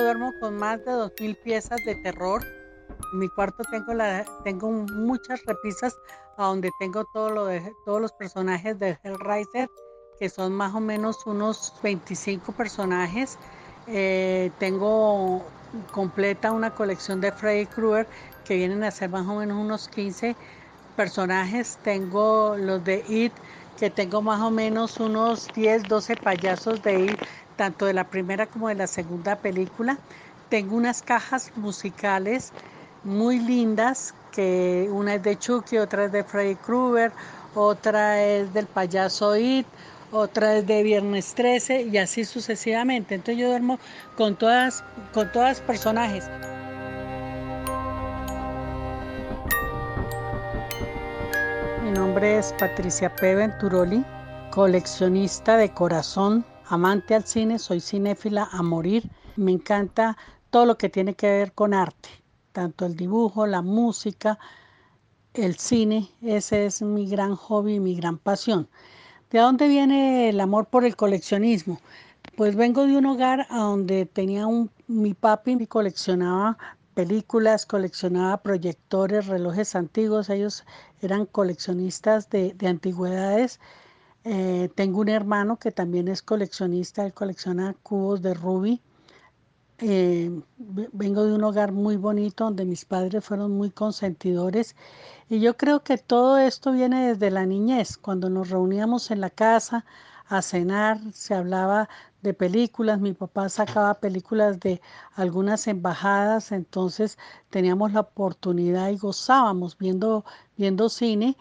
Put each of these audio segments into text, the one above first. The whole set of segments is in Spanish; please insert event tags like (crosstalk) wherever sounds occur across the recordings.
duermo con más de 2.000 piezas de terror. En mi cuarto tengo, la, tengo muchas repisas a donde tengo todo lo de, todos los personajes de Hellraiser, que son más o menos unos 25 personajes. Eh, tengo completa una colección de Freddy Krueger que vienen a ser más o menos unos 15 personajes. Tengo los de It, que tengo más o menos unos 10, 12 payasos de It, tanto de la primera como de la segunda película. Tengo unas cajas musicales muy lindas, que una es de Chucky, otra es de Freddy Krueger, otra es del payaso It, otra es de viernes 13 y así sucesivamente. Entonces yo duermo con todas, con todas personajes. Mi nombre es Patricia P. Venturoli, coleccionista de corazón, amante al cine, soy cinéfila a morir. Me encanta todo lo que tiene que ver con arte, tanto el dibujo, la música, el cine, ese es mi gran hobby, mi gran pasión. ¿De dónde viene el amor por el coleccionismo? Pues vengo de un hogar donde tenía un, mi papi y coleccionaba películas, coleccionaba proyectores, relojes antiguos, ellos eran coleccionistas de, antigüedades. Eh, tengo un hermano que también es coleccionista, él colecciona cubos de rubí. Eh, vengo de un hogar muy bonito donde mis padres fueron muy consentidores y yo creo que todo esto viene desde la niñez, cuando nos reuníamos en la casa a cenar, se hablaba de películas, mi papá sacaba películas de algunas embajadas, entonces teníamos la oportunidad y gozábamos viendo, viendo cine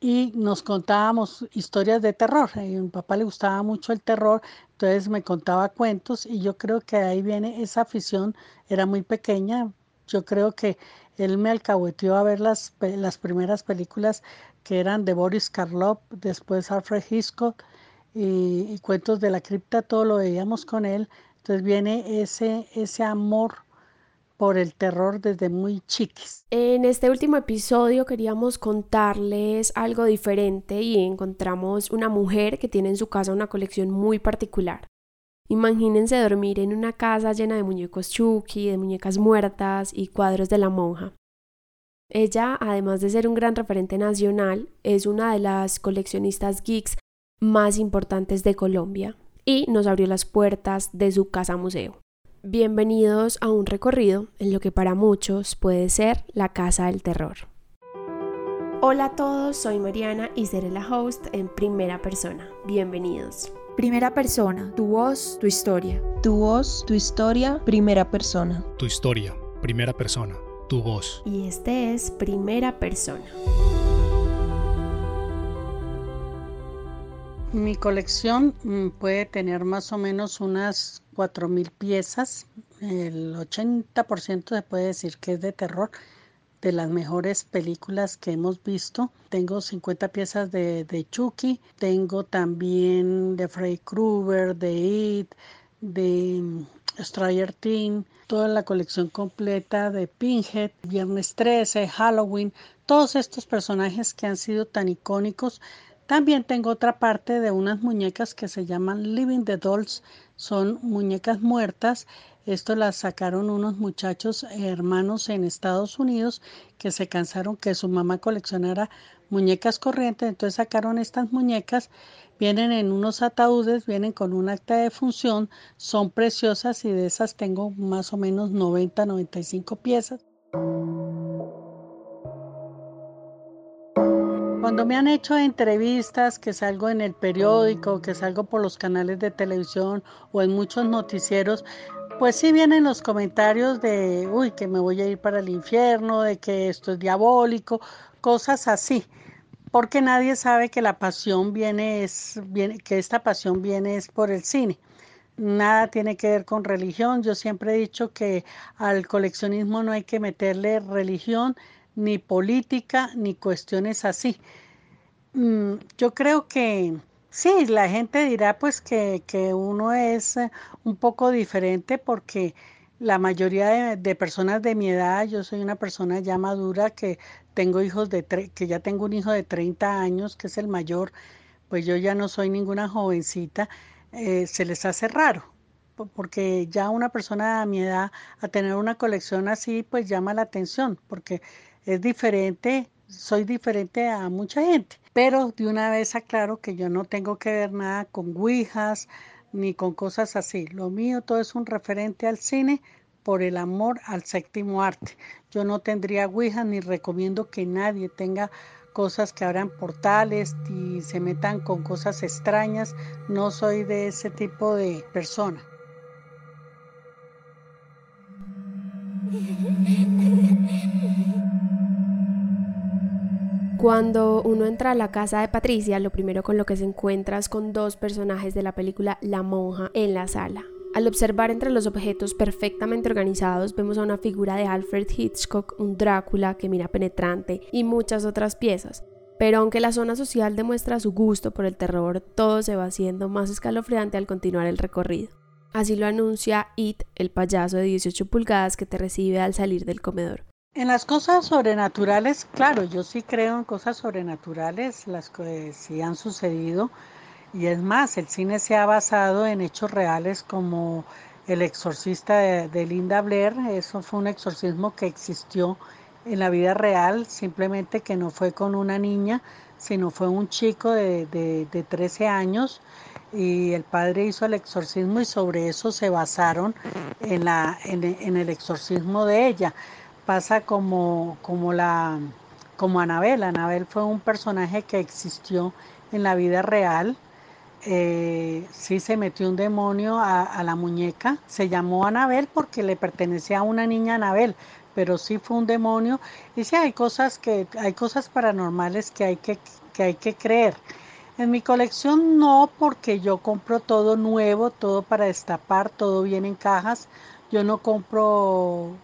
y nos contábamos historias de terror. A mi papá le gustaba mucho el terror, entonces me contaba cuentos y yo creo que ahí viene esa afición, era muy pequeña, yo creo que él me alcahueteó a ver las, las primeras películas que eran de Boris Karloff, después Alfred Hitchcock y, y, Cuentos de la Cripta, todo lo veíamos con él, entonces viene ese, ese amor por el terror desde muy chiquis. En este último episodio queríamos contarles algo diferente y encontramos una mujer que tiene en su casa una colección muy particular. Imagínense dormir en una casa llena de muñecos Chucky, de muñecas muertas y cuadros de la monja. Ella, además de ser un gran referente nacional, es una de las coleccionistas geeks más importantes de Colombia y nos abrió las puertas de su casa museo. Bienvenidos a un recorrido en lo que para muchos puede ser la casa del terror. Hola a todos, soy Mariana y seré la host en primera persona. Bienvenidos. Primera persona, tu voz, tu historia. Tu voz, tu historia, primera persona. Tu historia, primera persona, tu voz. Y este es primera persona. Mi colección mm, puede tener más o menos unas 4.000 piezas. El 80% se puede decir que es de terror, de las mejores películas que hemos visto. Tengo 50 piezas de, Chucky, tengo también de Freddy Krueger, de It, de mm, Stranger Things, toda la colección completa de Pinhead, Viernes 13, Halloween, todos estos personajes que han sido tan icónicos también tengo otra parte de unas muñecas que se llaman Living the Dolls. Son muñecas muertas. Esto las sacaron unos muchachos hermanos en Estados Unidos que se cansaron que su mamá coleccionara muñecas corrientes. Entonces sacaron estas muñecas. Vienen en unos ataúdes, vienen con un acta de función. Son preciosas y de esas tengo más o menos 90, 95 piezas. Cuando me han hecho entrevistas, que salgo en el periódico, que salgo por los canales de televisión o en muchos noticieros, pues sí vienen los comentarios de, uy, que me voy a ir para el infierno, de que esto es diabólico, cosas así, porque nadie sabe que la pasión viene, es, viene que esta pasión viene es por el cine. Nada tiene que ver con religión. Yo siempre he dicho que al coleccionismo no hay que meterle religión, ni política, ni cuestiones así. Mm, yo creo que sí, la gente dirá pues que, uno es eh, un poco diferente porque la mayoría de, personas de mi edad, yo soy una persona ya madura que tengo hijos de que ya tengo un hijo de 30 años, que es el mayor, pues yo ya no soy ninguna jovencita, eh, se les hace raro porque ya una persona a mi edad a tener una colección así, pues llama la atención, porque es diferente, soy diferente a mucha gente. Pero de una vez aclaro que yo no tengo que ver nada con ouijas ni con cosas así. Lo mío todo es un referente al cine por el amor al séptimo arte. Yo no tendría ouijas ni recomiendo que nadie tenga cosas que abran portales y se metan con cosas extrañas. No soy de ese tipo de persona. (laughs) Cuando uno entra a la casa de Patricia, lo primero con lo que se encuentra es con dos personajes de la película La monja en la sala. Al observar entre los objetos perfectamente organizados, vemos a una figura de Alfred Hitchcock, un Drácula que mira penetrante y muchas otras piezas. Pero aunque la zona social demuestra su gusto por el terror, todo se va haciendo más escalofriante al continuar el recorrido. Así lo anuncia It, el payaso de 18 pulgadas que te recibe al salir del comedor. En las cosas sobrenaturales, claro, yo sí creo en cosas sobrenaturales, las que sí han sucedido. Y es más, el cine se ha basado en hechos reales como El exorcista de, Linda Blair. Eso fue un exorcismo que existió en la vida real, simplemente que no fue con una niña, sino fue un chico de, de, 13 años y el padre hizo el exorcismo y sobre eso se basaron en, la, en, el exorcismo de ella. Pasa como, como, la, como Anabel. Anabel fue un personaje que existió en la vida real eh, sí se metió un demonio a, la muñeca. Se llamó Anabel porque le pertenecía a una niña Anabel, pero sí fue un demonio. Y sí hay cosas que hay cosas paranormales que hay que, que hay que creer. En mi colección no, porque yo compro todo nuevo, todo para destapar, todo viene en cajas. Yo no compro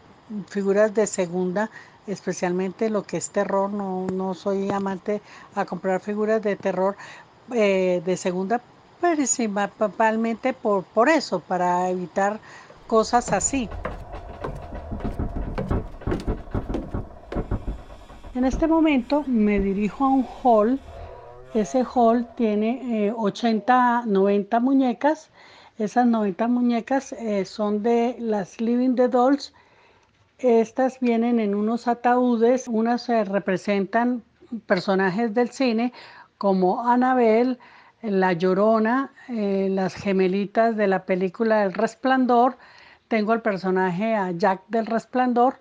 figuras de segunda, especialmente lo que es terror. No, no soy amante a comprar figuras de terror eh, de segunda, principalmente por, por eso, para evitar cosas así. En este momento me dirijo a un hall. Ese hall tiene 80, eh, 90 muñecas. Esas 90 muñecas eh, son de las Living the Dolls. Estas vienen en unos ataúdes. Unas representan personajes del cine, como Anabel, La Llorona, eh, las gemelitas de la película El Resplandor, tengo el personaje a Jack del Resplandor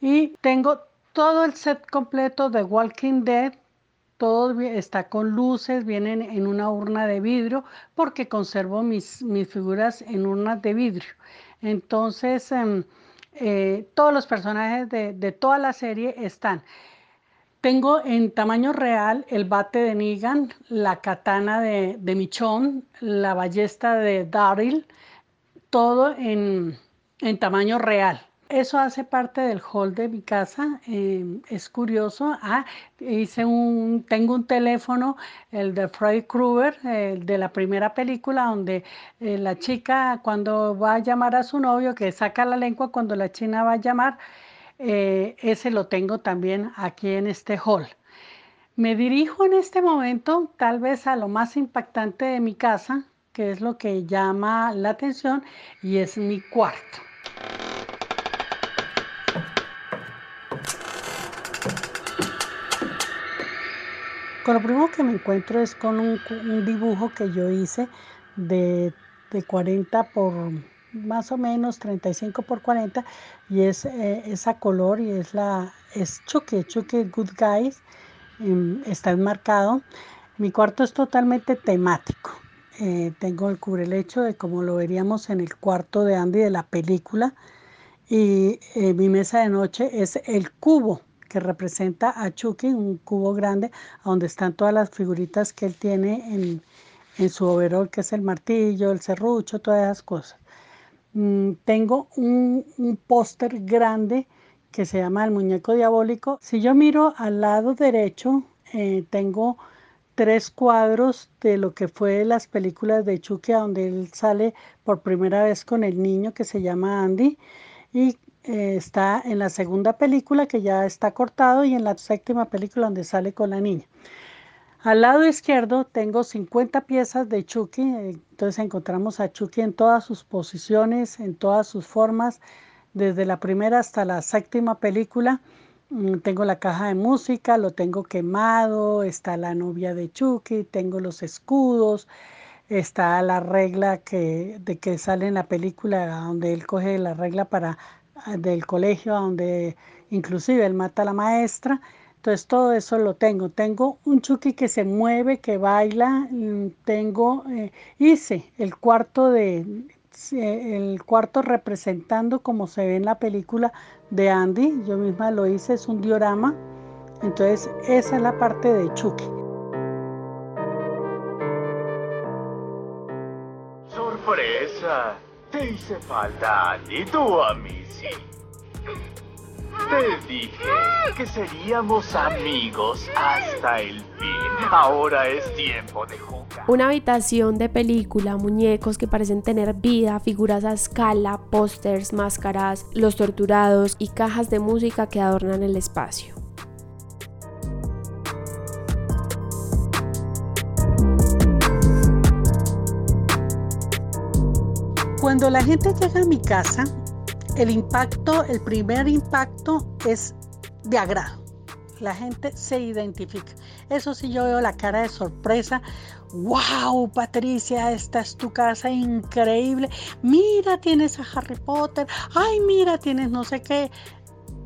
y tengo todo el set completo de Walking Dead. Todo está con luces, vienen en una urna de vidrio porque conservo mis, mis figuras en urnas de vidrio. Entonces, em, eh, todos los personajes de, toda la serie están. Tengo en tamaño real el bate de Negan, la katana de, de la ballesta de Daryl, todo en, tamaño real. Eso hace parte del hall de mi casa. Em, es curioso. Ah, hice un, tengo un teléfono, el de Freddy Krueger, el de la primera película, donde eh, la chica cuando va a llamar a su novio, que saca la lengua cuando la china va a llamar, eh, ese lo tengo también aquí en este hall. Me dirijo en este momento tal vez a lo más impactante de mi casa, que es lo que llama la atención, y es mi cuarto. Con lo primero que me encuentro es con un, dibujo que yo hice de, de 40 por más o menos 35 por 40 y es eh, esa color y es la es Chucky, Chucky Good Guys em, está enmarcado. Mi cuarto es totalmente temático eh, tengo el cubrelecho de como lo veríamos en el cuarto de Andy de la película y eh, mi mesa de noche es el cubo que representa a Chucky, un cubo grande donde están todas las figuritas que él tiene en, en su overall, que es el martillo, el serrucho, todas esas cosas. Mm, tengo un, póster grande que se llama El Muñeco Diabólico. Si yo miro al lado derecho, eh, tengo tres cuadros de lo que fue las películas de Chucky, donde él sale por primera vez con el niño que se llama Andy. Y eh, está en la segunda película que ya está cortado y en la séptima película donde sale con la niña. Al lado izquierdo tengo 50 piezas de Chucky, entonces encontramos a Chucky en todas sus posiciones, en todas sus formas, desde la primera hasta la séptima película. Mm, tengo la caja de música, lo tengo quemado, está la novia de Chucky, tengo los escudos, está la regla que, de que sale en la película donde él coge la regla para del colegio donde inclusive él mata a la maestra. Entonces todo eso lo tengo. Tengo un Chucky que se mueve, que baila. Mm, tengo, eh, hice el cuarto de el cuarto representando como se ve en la película de Andy. Yo misma lo hice, es un diorama. Entonces esa es la parte de Chucky. ¡Sorpresa! Hice falta Andy, tú a mí sí. Te dije que seríamos amigos hasta el fin. Ahora es tiempo de jugar. Una habitación de película, muñecos que parecen tener vida, figuras a escala, pósters, máscaras, los torturados y cajas de música que adornan el espacio. Cuando la gente llega a mi casa, el impacto, el primer impacto es de agrado. La gente se identifica. Eso sí, yo veo la cara de sorpresa. ¡Wow, Patricia! Esta es tu casa increíble. Mira, tienes a Harry Potter. ¡Ay, mira, tienes no sé qué!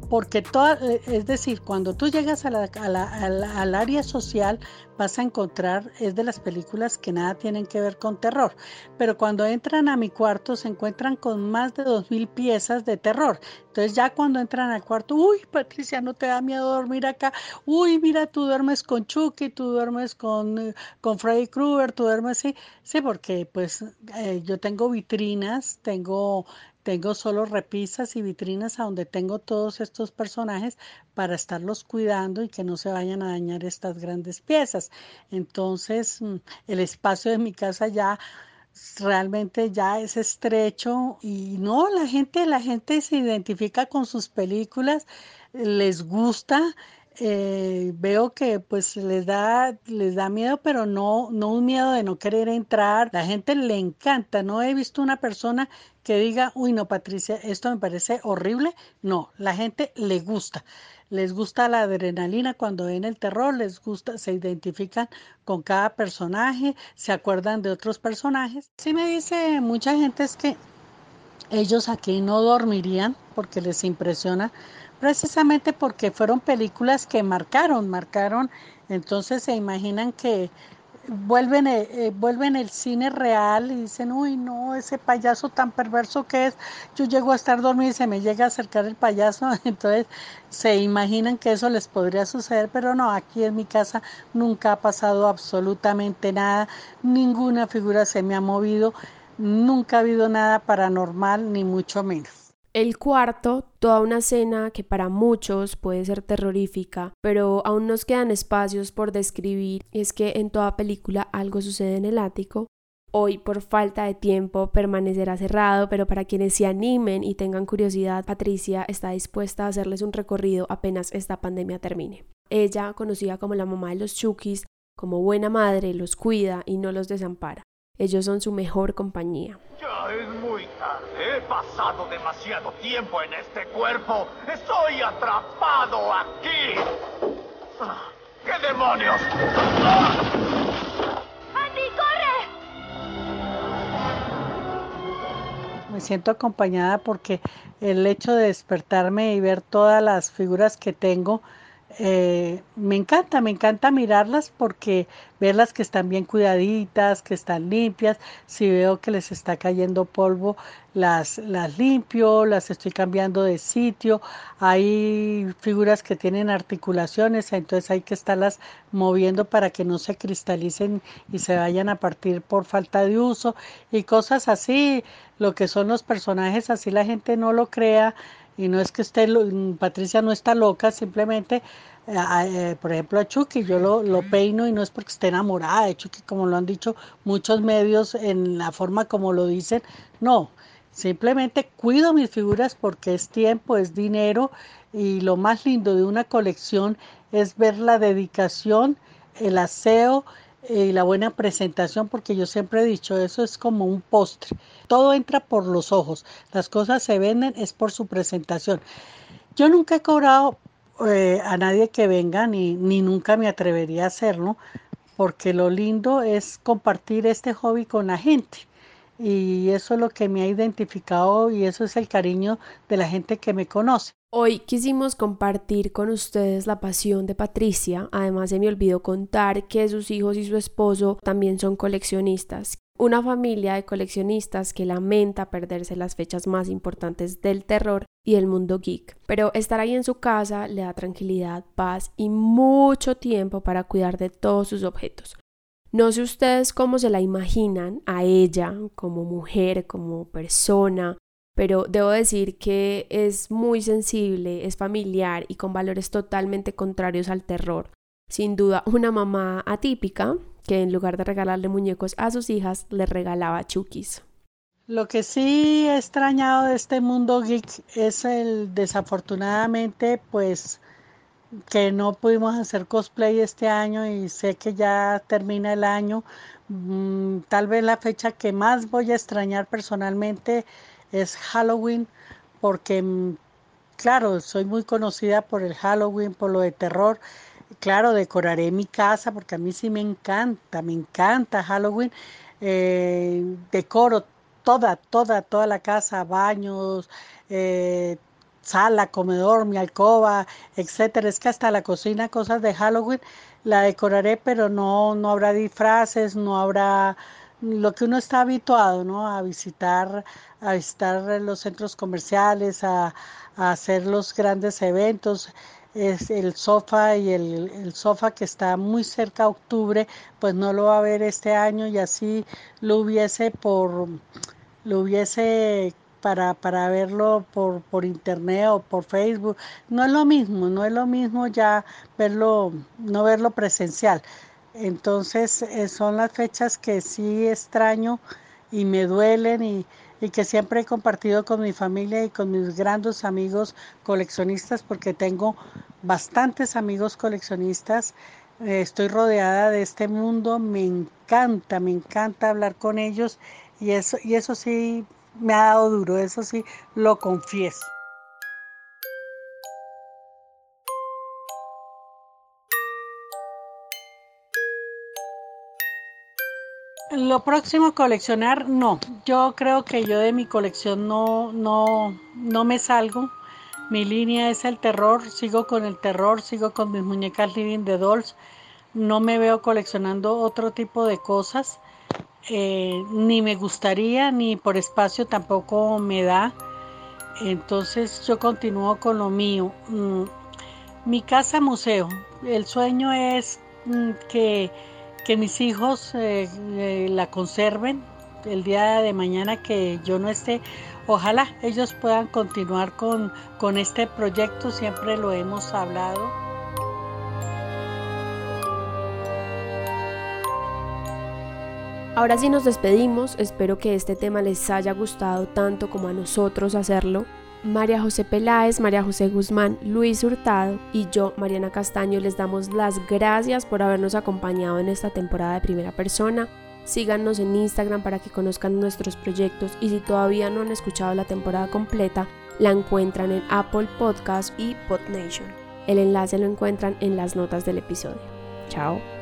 Porque toda, es decir, cuando tú llegas a al área social vas a encontrar, es de las películas que nada tienen que ver con terror, pero cuando entran a mi cuarto se encuentran con más de dos mil piezas de terror. Entonces ya cuando entran al cuarto, uy, Patricia, no te da miedo dormir acá, uy, mira, tú duermes con Chucky, tú duermes con, con Freddy Krueger, tú duermes así, sí, porque pues eh, yo tengo vitrinas, tengo tengo solo repisas y vitrinas a donde tengo todos estos personajes para estarlos cuidando y que no se vayan a dañar estas grandes piezas. Entonces, mm, el espacio de mi casa ya realmente ya es estrecho y no, la gente, la gente se identifica con sus películas, les gusta eh, veo que pues les da, les da miedo, pero no, no un miedo de no querer entrar. La gente le encanta. No he visto una persona que diga, uy, no, Patricia, esto me parece horrible. No, la gente le gusta. Les gusta la adrenalina cuando ven el terror, les gusta, se identifican con cada personaje, se acuerdan de otros personajes. Sí me dice mucha gente es que ellos aquí no dormirían porque les impresiona precisamente porque fueron películas que marcaron, marcaron, entonces se imaginan que vuelven, eh, eh, vuelven el cine real y dicen, uy, no, ese payaso tan perverso que es, yo llego a estar dormido y se me llega a acercar el payaso, (laughs) entonces se imaginan que eso les podría suceder, pero no, aquí en mi casa nunca ha pasado absolutamente nada, ninguna figura se me ha movido, nunca ha habido nada paranormal, ni mucho menos. El cuarto, toda una escena que para muchos puede ser terrorífica, pero aún nos quedan espacios por describir, es que en toda película algo sucede en el ático. Hoy, por falta de tiempo, permanecerá cerrado, pero para quienes se animen y tengan curiosidad, Patricia está dispuesta a hacerles un recorrido apenas esta pandemia termine. Ella, conocida como la mamá de los Chukis, como buena madre, los cuida y no los desampara. Ellos son su mejor compañía. Ya es muy tarde. He pasado demasiado tiempo en este cuerpo. Estoy atrapado aquí. ¿Qué demonios? ¡Andy, corre! Me siento acompañada porque el hecho de despertarme y ver todas las figuras que tengo eh, me encanta, me encanta mirarlas porque verlas que están bien cuidaditas, que están limpias, si veo que les está cayendo polvo, las, las limpio, las estoy cambiando de sitio, hay figuras que tienen articulaciones, entonces hay que estarlas moviendo para que no se cristalicen y se vayan a partir por falta de uso. Y cosas así, lo que son los personajes, así la gente no lo crea y no es que esté, Patricia no está loca, simplemente, eh, eh, por ejemplo, a Chucky, yo lo, lo, peino y no es porque esté enamorada de Chucky, como lo han dicho muchos medios en la forma como lo dicen, no, simplemente cuido mis figuras porque es tiempo, es dinero y lo más lindo de una colección es ver la dedicación el aseo y la buena presentación, porque yo siempre he dicho, eso es como un postre. Todo entra por los ojos. Las cosas se venden es por su presentación. Yo nunca he cobrado eh, a nadie que venga, ni, ni nunca me atrevería a hacerlo, porque lo lindo es compartir este hobby con la gente. Y eso es lo que me ha identificado y eso es el cariño de la gente que me conoce. Hoy quisimos compartir con ustedes la pasión de Patricia. Además se me olvidó contar que sus hijos y su esposo también son coleccionistas. Una familia de coleccionistas que lamenta perderse las fechas más importantes del terror y el mundo geek. Pero estar ahí en su casa le da tranquilidad, paz y mucho tiempo para cuidar de todos sus objetos. No sé ustedes cómo se la imaginan a ella como mujer, como persona, pero debo decir que es muy sensible, es familiar y con valores totalmente contrarios al terror. Sin duda, una mamá atípica que en lugar de regalarle muñecos a sus hijas, le regalaba chukis. Lo que sí he extrañado de este mundo geek es el desafortunadamente pues que no pudimos hacer cosplay este año y sé que ya termina el año. Mm, tal vez la fecha que más voy a extrañar personalmente es Halloween, porque, mm, claro, soy muy conocida por el Halloween, por lo de terror. Claro, decoraré mi casa porque a mí sí me encanta, me encanta Halloween. Eh, decoro toda, toda, toda la casa, baños, eh, sala, comedor, mi alcoba, etcétera. Es que hasta la cocina, cosas de Halloween, la decoraré, pero no, no habrá disfraces, no habrá lo que uno está habituado, ¿no? A visitar, a visitar los centros comerciales, a, hacer los grandes eventos. Es el sofá y el, sofá que está muy cerca a octubre, pues no lo va a ver este año y así lo hubiese por, lo hubiese para, para verlo por, por internet o por Facebook. No es lo mismo, no es lo mismo ya verlo, no verlo presencial. Entonces eh, son las fechas que sí extraño y me duelen y, que siempre he compartido con mi familia y con mis grandes amigos coleccionistas porque tengo bastantes amigos coleccionistas. Eh, estoy rodeada de este mundo, me encanta, me encanta hablar con ellos y eso, y eso sí me ha dado duro, eso sí lo confieso. Lo próximo coleccionar, no. Yo creo que yo de mi colección no, no, no me salgo. Mi línea es el terror, sigo con el terror, sigo con mis muñecas Living the Dolls. No me veo coleccionando otro tipo de cosas. Eh, ni me gustaría, ni por espacio tampoco me da. Entonces yo continúo con lo mío. Mm, mi casa museo. El sueño es mm, que que mis hijos eh, eh, la conserven el día de mañana que yo no esté. Ojalá ellos puedan continuar con, con este proyecto, siempre lo hemos hablado. Ahora sí nos despedimos, espero que este tema les haya gustado tanto como a nosotros hacerlo. María José Peláez, María José Guzmán, Luis Hurtado y yo, Mariana Castaño, les damos las gracias por habernos acompañado en esta temporada de primera persona. Síganos en Instagram para que conozcan nuestros proyectos y si todavía no han escuchado la temporada completa, la encuentran en Apple Podcast y PodNation. El enlace lo encuentran en las notas del episodio. Chao.